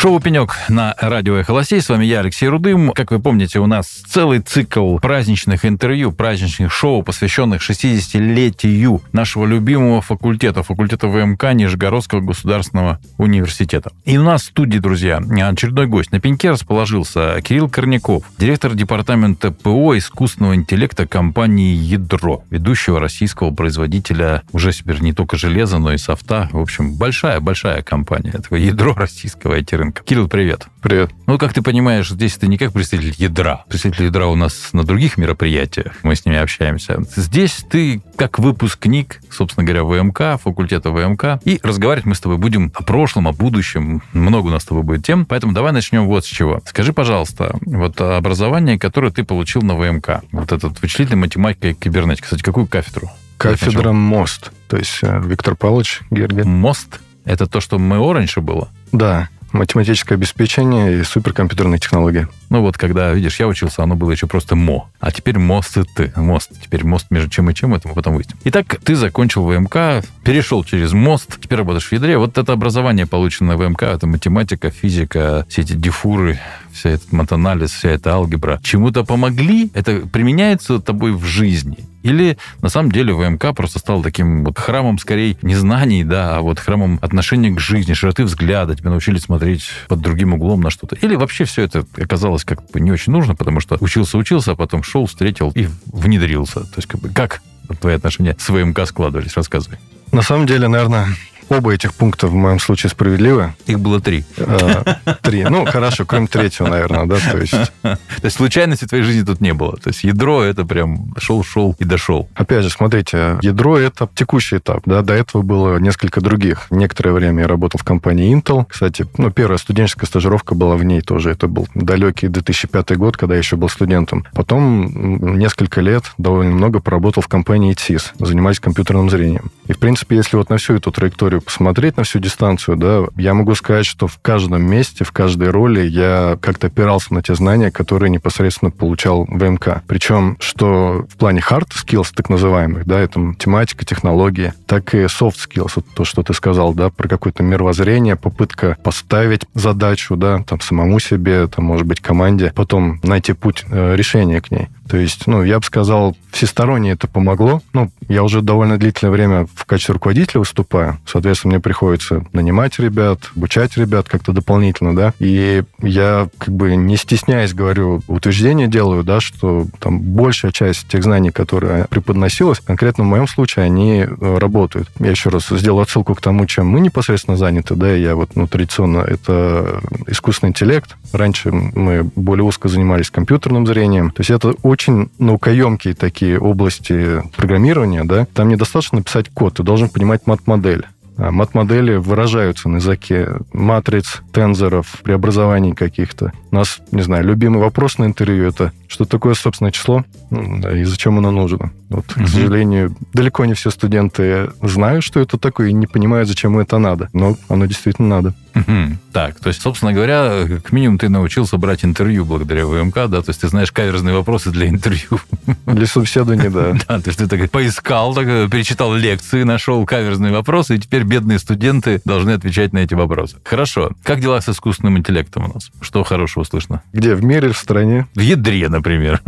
Шоу «Пенек» на радио «Эхо Лосей». С вами я, Алексей Рудым. Как вы помните, у нас целый цикл праздничных интервью, праздничных шоу, посвященных 60-летию нашего любимого факультета, факультета ВМК Нижегородского государственного университета. И у нас в студии, друзья, очередной гость. На пеньке расположился Кирилл Корняков, директор департамента ПО искусственного интеллекта компании «Ядро», ведущего российского производителя уже теперь не только железа, но и софта. В общем, большая-большая компания. Такое ядро российского it рынка. Кирилл, привет. Привет. Ну, как ты понимаешь, здесь ты не как представитель ядра. Представитель ядра у нас на других мероприятиях, мы с ними общаемся. Здесь ты как выпускник, собственно говоря, ВМК, факультета ВМК, и разговаривать мы с тобой будем о прошлом, о будущем. Много у нас с тобой будет тем, поэтому давай начнем вот с чего. Скажи, пожалуйста, вот образование, которое ты получил на ВМК, вот этот вычислительная математика и кибернетика, кстати, какую кафедру? Кафедра МОСТ, то есть э, Виктор Павлович Гергин. МОСТ? Это то, что МЭО раньше было? Да, математическое обеспечение и суперкомпьютерные технологии. Ну вот, когда, видишь, я учился, оно было еще просто МО. А теперь МОСТ и ты. Мост. Теперь мост между чем и чем, это мы потом выясним. Итак, ты закончил ВМК, перешел через мост, теперь работаешь в ядре. Вот это образование, полученное в ВМК, это математика, физика, все эти дифуры, вся этот матанализ, вся эта алгебра. Чему-то помогли? Это применяется тобой в жизни? Или на самом деле ВМК просто стал таким вот храмом, скорее, не знаний, да, а вот храмом отношения к жизни, широты взгляда, тебя научили смотреть под другим углом на что-то. Или вообще все это оказалось как бы не очень нужно, потому что учился-учился, а потом шел, встретил и внедрился. То есть как бы как твои отношения с ВМК складывались? Рассказывай. На самом деле, наверное, Оба этих пункта в моем случае справедливы. Их было три. А, три. Ну, хорошо, кроме третьего, наверное, да, то есть... То есть случайности в твоей жизни тут не было. То есть ядро это прям шел-шел и дошел. Опять же, смотрите, ядро это текущий этап, да, до этого было несколько других. Некоторое время я работал в компании Intel. Кстати, ну, первая студенческая стажировка была в ней тоже. Это был далекий 2005 год, когда я еще был студентом. Потом несколько лет, довольно много поработал в компании TIS, занимаясь компьютерным зрением. И, в принципе, если вот на всю эту траекторию историю посмотреть на всю дистанцию, да, я могу сказать, что в каждом месте, в каждой роли я как-то опирался на те знания, которые непосредственно получал в МК. Причем, что в плане hard skills, так называемых, да, это математика, технологии, так и soft skills, вот то, что ты сказал, да, про какое-то мировоззрение, попытка поставить задачу, да, там, самому себе, там, может быть, команде, потом найти путь э, решения к ней. То есть, ну, я бы сказал, всесторонне это помогло. Ну, я уже довольно длительное время в качестве руководителя выступаю. Соответственно, мне приходится нанимать ребят, обучать ребят как-то дополнительно, да. И я как бы не стесняясь говорю, утверждение делаю, да, что там большая часть тех знаний, которые преподносилась, конкретно в моем случае, они э, работают. Я еще раз сделал отсылку к тому, чем мы непосредственно заняты, да, я вот, ну, традиционно, это искусственный интеллект. Раньше мы более узко занимались компьютерным зрением. То есть это очень наукоемкие такие области программирования, да, там недостаточно написать код, ты должен понимать мат-модель. А мат-модели выражаются на языке матриц, тензоров, преобразований каких-то. У нас, не знаю, любимый вопрос на интервью — это что такое собственное число и зачем оно нужно. Вот, угу. к сожалению, далеко не все студенты знают, что это такое, и не понимают, зачем это надо. Но оно действительно надо. Угу. Так, то есть, собственно говоря, как минимум ты научился брать интервью благодаря ВМК, да? То есть ты знаешь каверзные вопросы для интервью. Для собеседования, да. Да, то есть ты так поискал, так, перечитал лекции, нашел каверзные вопросы, и теперь бедные студенты должны отвечать на эти вопросы. Хорошо. Как дела с искусственным интеллектом у нас? Что хорошего слышно? Где? В мире, в стране? В ядре, например.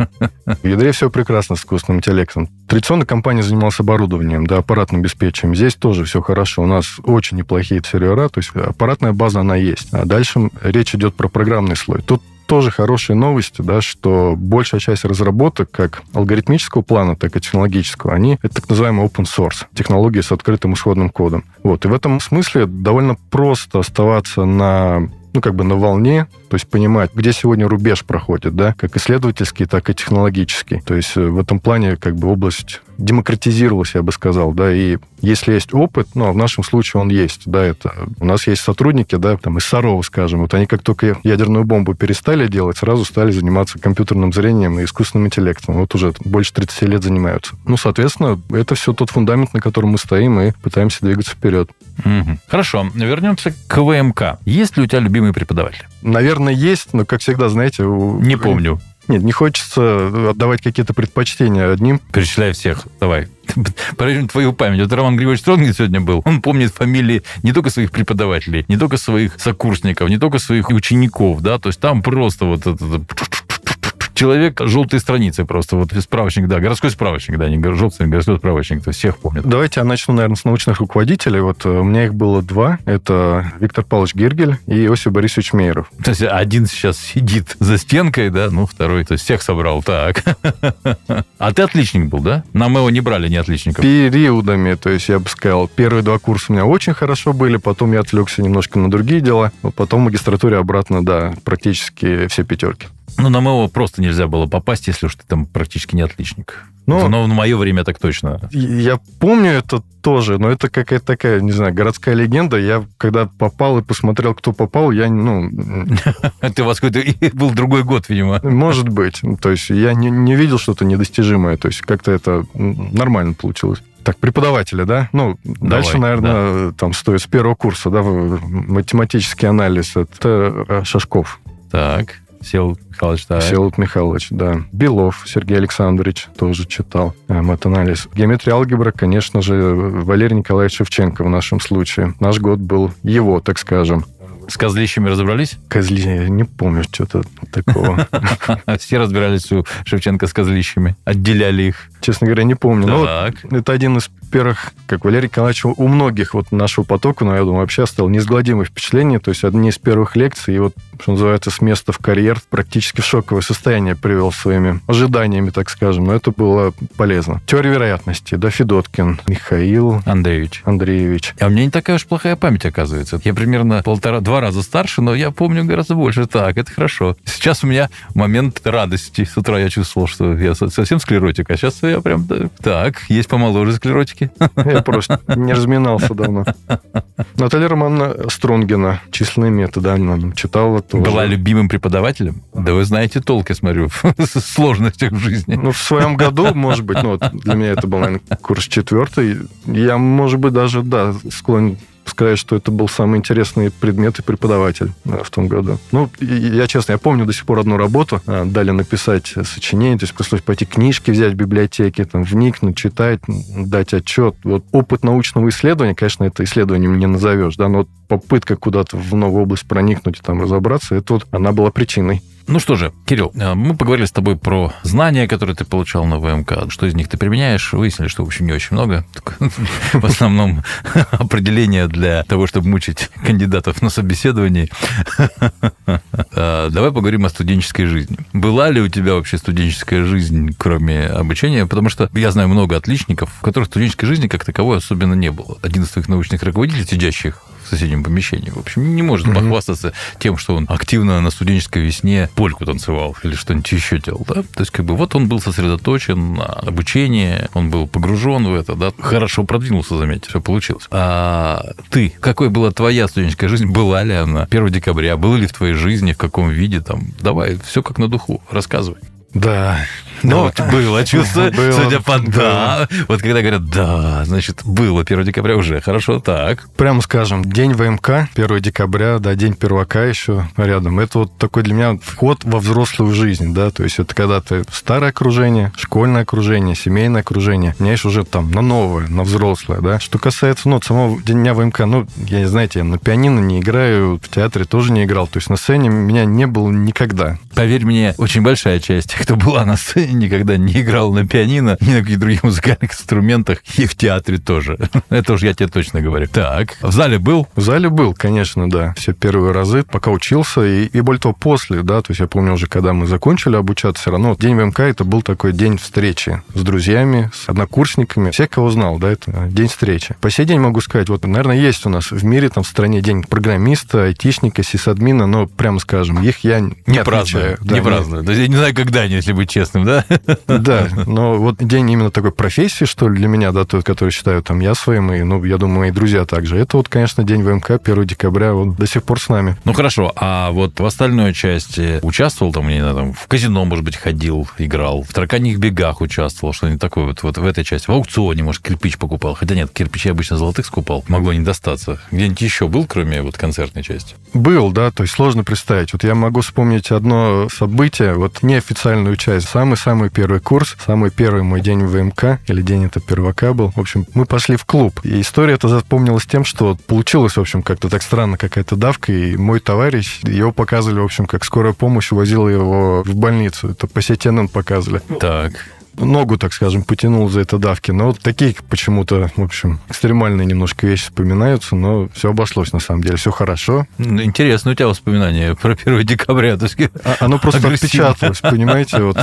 В ядре все прекрасно с искусственным интеллектом. Традиционно компания занималась оборудованием, да, аппаратным обеспечением. Здесь тоже все хорошо. У нас очень неплохие сервера, то есть аппаратная база, она есть. А дальше речь идет про программный слой. Тут тоже хорошие новости, да, что большая часть разработок, как алгоритмического плана, так и технологического, они это так называемый open source, технологии с открытым исходным кодом. Вот. И в этом смысле довольно просто оставаться на ну, как бы на волне, то есть понимать, где сегодня рубеж проходит, да, как исследовательский, так и технологический. То есть э, в этом плане как бы область демократизировалась, я бы сказал, да, и если есть опыт, ну, а в нашем случае он есть, да, это у нас есть сотрудники, да, там из Сарова, скажем, вот они как только ядерную бомбу перестали делать, сразу стали заниматься компьютерным зрением и искусственным интеллектом. Вот уже больше 30 лет занимаются. Ну, соответственно, это все тот фундамент, на котором мы стоим и пытаемся двигаться вперед. Угу. Хорошо, вернемся к ВМК. Есть ли у тебя любимый преподаватель? Наверное, есть, но, как всегда, знаете... У... Не помню. Нет, не хочется отдавать какие-то предпочтения одним. Перечисляй всех. Давай. Проверим твою память. Вот Роман Григорьевич Стронгин сегодня был. Он помнит фамилии не только своих преподавателей, не только своих сокурсников, не только своих учеников, да, то есть там просто вот это человек желтые страницы просто, вот справочник, да, городской справочник, да, не желтый, городской справочник, то всех помнят. Давайте я начну, наверное, с научных руководителей. Вот э, у меня их было два. Это Виктор Павлович Гиргель и Иосиф Борисович Мейеров. То есть один сейчас сидит за стенкой, да, ну, второй, то есть всех собрал, так. А ты отличник был, да? Нам его не брали, не отличников. Периодами, то есть я бы сказал, первые два курса у меня очень хорошо были, потом я отвлекся немножко на другие дела, потом в магистратуре обратно, да, практически все пятерки. Ну, на МЭО просто нельзя было попасть, если уж ты там практически не отличник. Ну, но в мое время так точно. Я помню это тоже, но это какая-то такая, не знаю, городская легенда. Я когда попал и посмотрел, кто попал, я, ну... Ты у вас какой-то был другой год, видимо. Может быть. То есть я не, не видел что-то недостижимое. То есть как-то это нормально получилось. Так, преподаватели, да? Ну, Давай, дальше, наверное, да. там стоит с первого курса, да, математический анализ. Это Шашков. Так. Всеволод Михайлович, да. Всеволод Михайлович, да. Белов Сергей Александрович тоже читал матанализ. Геометрия алгебра, конечно же, Валерий Николаевич Шевченко в нашем случае. Наш год был его, так скажем. С козлищами разобрались? Козли, я не помню что-то такого. Все разбирались у Шевченко с козлищами, отделяли их. Честно говоря, не помню. Но вот это один из первых, как Валерий Николаевич, у многих вот нашего потока, но я думаю, вообще оставил неизгладимое впечатление. То есть одни из первых лекций, и вот, что называется, с места в карьер практически в шоковое состояние привел своими ожиданиями, так скажем. Но это было полезно. Теория вероятности, да, Федоткин, Михаил Андреевич. Андреевич. А у меня не такая уж плохая память, оказывается. Я примерно полтора-два раза старше, но я помню гораздо больше. Так, это хорошо. Сейчас у меня момент радости. С утра я чувствовал, что я совсем склеротик, а сейчас я прям так, есть помоложе склеротики. Я просто не разминался давно. Наталья Романовна Стронгина, численные методы, она читала тоже. Была любимым преподавателем? Да вы знаете толк, я смотрю, в сложностях в жизни. Ну, в своем году, может быть, ну, для меня это был, наверное, курс четвертый. Я, может быть, даже, да, склонен сказать, что это был самый интересный предмет и преподаватель да, в том году. Ну, я честно, я помню до сих пор одну работу, а, дали написать сочинение, то есть пришлось пойти книжки взять в библиотеке, там, вникнуть, читать, дать отчет. Вот опыт научного исследования, конечно, это исследованием не назовешь, да, но попытка куда-то в новую область проникнуть и там разобраться, это вот она была причиной. Ну что же, Кирилл, э, мы поговорили с тобой про знания, которые ты получал на ВМК. Что из них ты применяешь? Выяснили, что, в общем, не очень много. В основном определение для того, чтобы мучить кандидатов на собеседовании. Э, давай поговорим о студенческой жизни. Была ли у тебя вообще студенческая жизнь, кроме обучения? Потому что я знаю много отличников, в которых студенческой жизни как таковой особенно не было. Один из твоих научных руководителей, сидящих соседнем помещении. В общем, не может mm-hmm. похвастаться тем, что он активно на студенческой весне польку танцевал или что-нибудь еще делал. Да? То есть, как бы вот он был сосредоточен на обучении, он был погружен в это, да, хорошо продвинулся, заметьте, все получилось. А ты, какой была твоя студенческая жизнь? Была ли она 1 декабря? Было ли в твоей жизни, в каком виде? Там, давай, все как на духу, рассказывай. Да. Ну, вот было чувство, было, судя по да. Вот когда говорят «да», значит, было 1 декабря уже. Хорошо, так. Прямо скажем, день ВМК, 1 декабря, да, день первака еще рядом. Это вот такой для меня вход во взрослую жизнь, да, то есть это когда ты старое окружение, школьное окружение, семейное окружение, меняешь уже там на новое, на взрослое, да. Что касается, ну, самого дня ВМК, ну, я не знаете, я на пианино не играю, в театре тоже не играл, то есть на сцене меня не было никогда. Поверь мне, очень большая часть кто была на сцене, никогда не играл на пианино, ни на каких других музыкальных инструментах, и в театре тоже. Это уж я тебе точно говорю. Так, в зале был? В зале был, конечно, да. Все первые разы, пока учился, и, и более того, после, да, то есть я помню уже, когда мы закончили обучаться, все равно день ВМК это был такой день встречи с друзьями, с однокурсниками, всех, кого знал, да, это день встречи. По сей день могу сказать, вот, наверное, есть у нас в мире, там, в стране день программиста, айтишника, сисадмина, но, прямо скажем, их я не, не праздную. Да, не праздную. Я не знаю, когда они если быть честным, да? Да? Да, но вот день именно такой профессии, что ли, для меня, да, тот, который считаю там я своим, и, ну, я думаю, мои друзья также. Это вот, конечно, день ВМК, 1 декабря, он до сих пор с нами. Ну, хорошо, а вот в остальной части участвовал там, не знаю, там, в казино, может быть, ходил, играл, в тараканьих бегах участвовал, что-нибудь такое вот, вот в этой части. В аукционе, может, кирпич покупал. Хотя нет, кирпичи обычно золотых скупал, могло не достаться. Где-нибудь еще был, кроме вот концертной части? Был, да, то есть сложно представить. Вот я могу вспомнить одно событие, вот неофициальную часть. Самый-самый первый курс, самый первый мой день в ВМК, или день это первака был. В общем, мы пошли в клуб. И история эта запомнилась тем, что получилось, в общем, как-то так странно какая-то давка, и мой товарищ, его показывали, в общем, как скорая помощь возила его в больницу. Это по CNN показывали. Так ногу, так скажем, потянул за это давки. Но вот такие почему-то, в общем, экстремальные немножко вещи вспоминаются, но все обошлось на самом деле, все хорошо. Ну, интересно у тебя воспоминания про 1 декабря. То есть... а, оно просто отпечаталось, понимаете? Вот,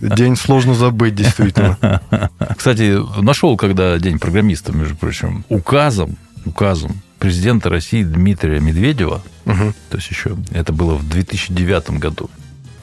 день сложно забыть, действительно. Кстати, нашел, когда день программиста, между прочим, указом, указом президента России Дмитрия Медведева, угу. то есть еще это было в 2009 году,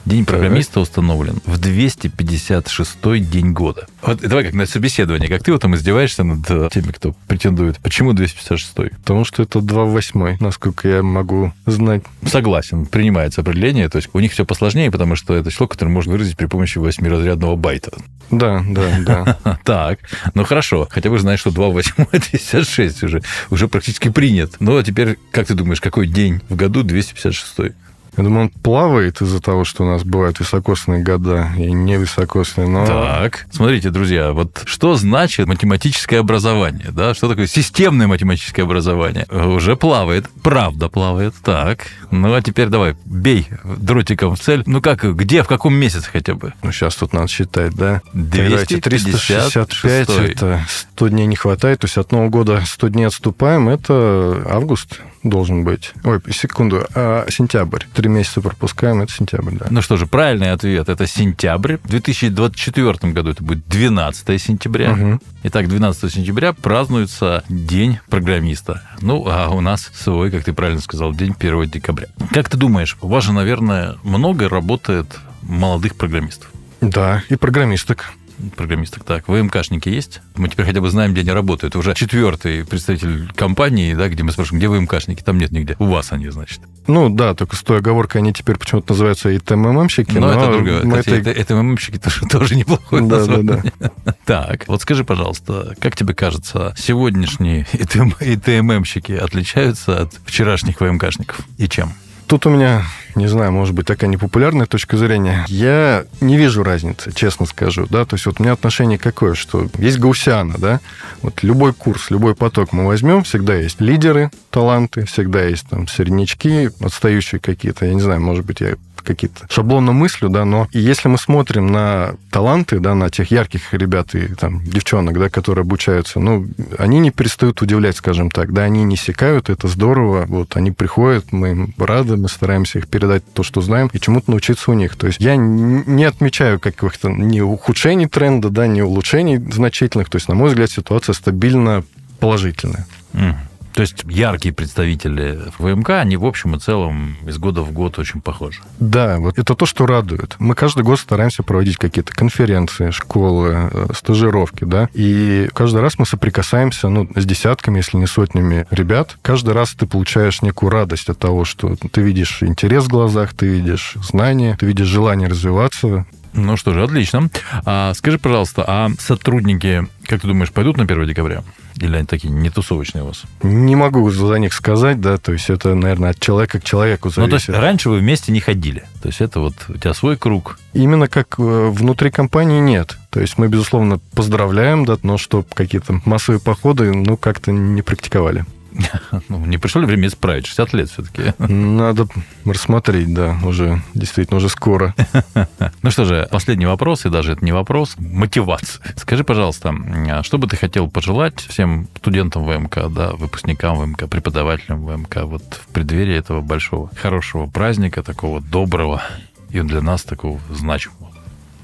День программиста установлен в 256-й день года. Вот давай как на собеседование, как ты вот там издеваешься над э, теми, кто претендует. Почему 256-й? Потому что это 2 насколько я могу знать. Согласен, принимается определение. То есть у них все посложнее, потому что это число, которое можно выразить при помощи восьмиразрядного байта. Да, да, да. Так, ну хорошо. Хотя бы знаешь, что 2 в 8 256 уже, уже практически принят. Ну а теперь, как ты думаешь, какой день в году 256? Я думаю, он плавает из-за того, что у нас бывают высокосные года и невысокосные, но... Так, смотрите, друзья, вот что значит математическое образование, да? Что такое системное математическое образование? Уже плавает, правда плавает, так. Ну, а теперь давай, бей дротиком в цель. Ну как, где, в каком месяце хотя бы? Ну, сейчас тут надо считать, да? 365, это 100 дней не хватает, то есть от Нового года 100 дней отступаем, это август должен быть. Ой, секунду, а сентябрь. Три месяца пропускаем, это сентябрь, да. Ну что же, правильный ответ – это сентябрь. В 2024 году это будет 12 сентября. Угу. Итак, 12 сентября празднуется День программиста. Ну, а у нас свой, как ты правильно сказал, день 1 декабря. Как ты думаешь, у вас же, наверное, много работает молодых программистов? Да, и программисток программисток. Так, ВМКшники есть? Мы теперь хотя бы знаем, где они работают. Уже четвертый представитель компании, да, где мы спрашиваем, где ВМКшники? Там нет нигде. У вас они, значит. Ну да, только с той оговоркой они теперь почему-то называются ИТММщики. Но, но это другое. Мы Кстати, это... ИТММщики тоже, тоже неплохое да, название. Да, да. Так, вот скажи, пожалуйста, как тебе кажется, сегодняшние ИТММщики отличаются от вчерашних ВМКшников? И чем? Тут у меня, не знаю, может быть, такая непопулярная точка зрения. Я не вижу разницы, честно скажу, да, то есть вот у меня отношение какое, что есть гаусиана, да, вот любой курс, любой поток мы возьмем, всегда есть лидеры, таланты, всегда есть там среднячки, отстающие какие-то, я не знаю, может быть, я какие-то шаблонно мыслю, да, но если мы смотрим на таланты, да, на тех ярких ребят и там девчонок, да, которые обучаются, ну, они не перестают удивлять, скажем так, да, они не секают, это здорово, вот, они приходят, мы им рады, мы стараемся их передать то, что знаем, и чему-то научиться у них. То есть я не отмечаю каких-то ни ухудшений тренда, да, ни улучшений значительных, то есть, на мой взгляд, ситуация стабильно положительная. Mm. То есть яркие представители ВМК, они в общем и целом из года в год очень похожи. Да, вот это то, что радует. Мы каждый год стараемся проводить какие-то конференции, школы, э, стажировки, да, и каждый раз мы соприкасаемся, ну, с десятками, если не сотнями ребят. Каждый раз ты получаешь некую радость от того, что ты видишь интерес в глазах, ты видишь знания, ты видишь желание развиваться, ну что же, отлично. А, скажи, пожалуйста, а сотрудники, как ты думаешь, пойдут на 1 декабря? Или они такие не тусовочные у вас? Не могу за них сказать, да, то есть это, наверное, от человека к человеку зависит. Ну, то есть раньше вы вместе не ходили? То есть это вот у тебя свой круг? Именно как э, внутри компании нет. То есть мы, безусловно, поздравляем, да, но что какие-то массовые походы, ну, как-то не практиковали. Ну, не пришло ли время исправить? 60 лет все-таки. Надо рассмотреть, да, уже, действительно, уже скоро. Ну что же, последний вопрос, и даже это не вопрос, мотивация. Скажи, пожалуйста, а что бы ты хотел пожелать всем студентам ВМК, да, выпускникам ВМК, преподавателям ВМК вот в преддверии этого большого, хорошего праздника, такого доброго и для нас такого значимого?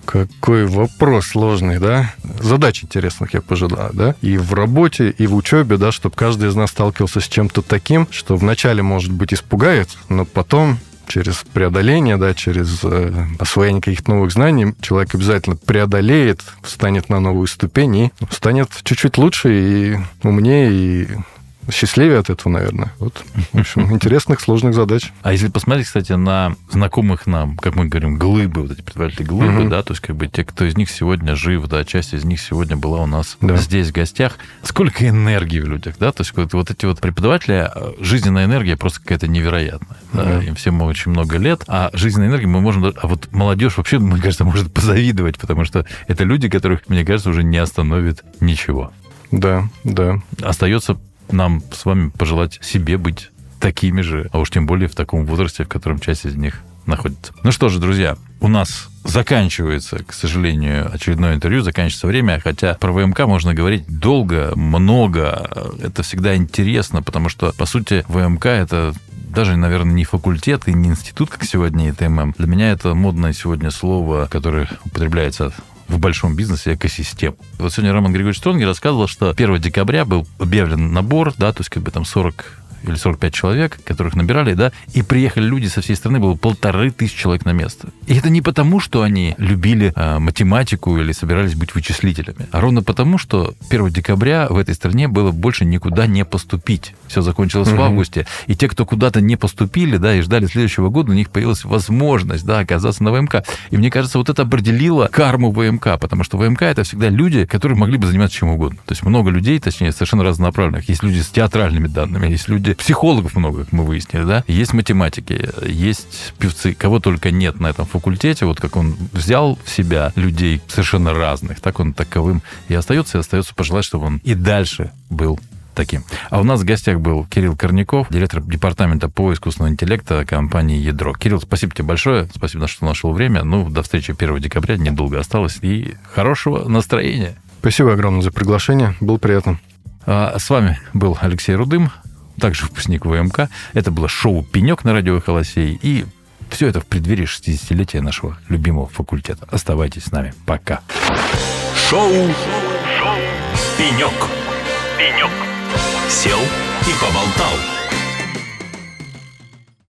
Какой вопрос сложный, да? Задач интересных я пожелаю, да? И в работе, и в учебе, да, чтобы каждый из нас сталкивался с чем-то таким, что вначале, может быть, испугает, но потом через преодоление, да, через э, освоение каких-то новых знаний человек обязательно преодолеет, встанет на новую ступень и станет чуть-чуть лучше и умнее, и счастливее от этого, наверное. Вот, в общем, интересных, сложных задач. А если посмотреть, кстати, на знакомых нам, как мы говорим, глыбы, вот эти предприниматели глыбы, да, то есть как бы те, кто из них сегодня жив, да, часть из них сегодня была у нас да. здесь в гостях. Сколько энергии в людях, да, то есть вот, вот эти вот преподаватели, э, жизненная энергия просто какая-то невероятная. Да? Им всем очень много лет, а жизненная энергия мы можем... А вот молодежь вообще, мне кажется, может позавидовать, потому что это люди, которых, мне кажется, уже не остановит ничего. Да, да. Остается нам с вами пожелать себе быть такими же, а уж тем более в таком возрасте, в котором часть из них находится. Ну что же, друзья, у нас заканчивается, к сожалению, очередное интервью, заканчивается время, хотя про ВМК можно говорить долго, много, это всегда интересно, потому что, по сути, ВМК — это даже, наверное, не факультет и не институт, как сегодня ИТММ. Для меня это модное сегодня слово, которое употребляется в большом бизнесе экосистем. Вот сегодня Роман Григорьевич Стронги рассказывал, что 1 декабря был объявлен набор, да, то есть как бы там 40 или 45 человек, которых набирали, да, и приехали люди со всей страны, было полторы тысячи человек на место. И это не потому, что они любили э, математику или собирались быть вычислителями, а ровно потому, что 1 декабря в этой стране было больше никуда не поступить. Все закончилось угу. в августе. И те, кто куда-то не поступили, да, и ждали следующего года, у них появилась возможность, да, оказаться на ВМК. И мне кажется, вот это определило карму ВМК, потому что ВМК это всегда люди, которые могли бы заниматься чем угодно. То есть много людей, точнее, совершенно разнонаправленных. Есть люди с театральными данными, есть люди психологов много, как мы выяснили, да, есть математики, есть певцы, кого только нет на этом факультете, вот как он взял в себя людей совершенно разных, так он таковым и остается, и остается пожелать, чтобы он и дальше был таким. А у нас в гостях был Кирилл Корняков, директор департамента по искусственному интеллекту компании «Ядро». Кирилл, спасибо тебе большое, спасибо, что нашел время. Ну, до встречи 1 декабря, недолго осталось, и хорошего настроения. Спасибо огромное за приглашение, было приятно. А с вами был Алексей Рудым также выпускник ВМК. Это было шоу «Пенек» на радио «Холосей». И все это в преддверии 60-летия нашего любимого факультета. Оставайтесь с нами. Пока. Шоу, шоу, шоу. «Пенек». «Пенек». Сел и поболтал.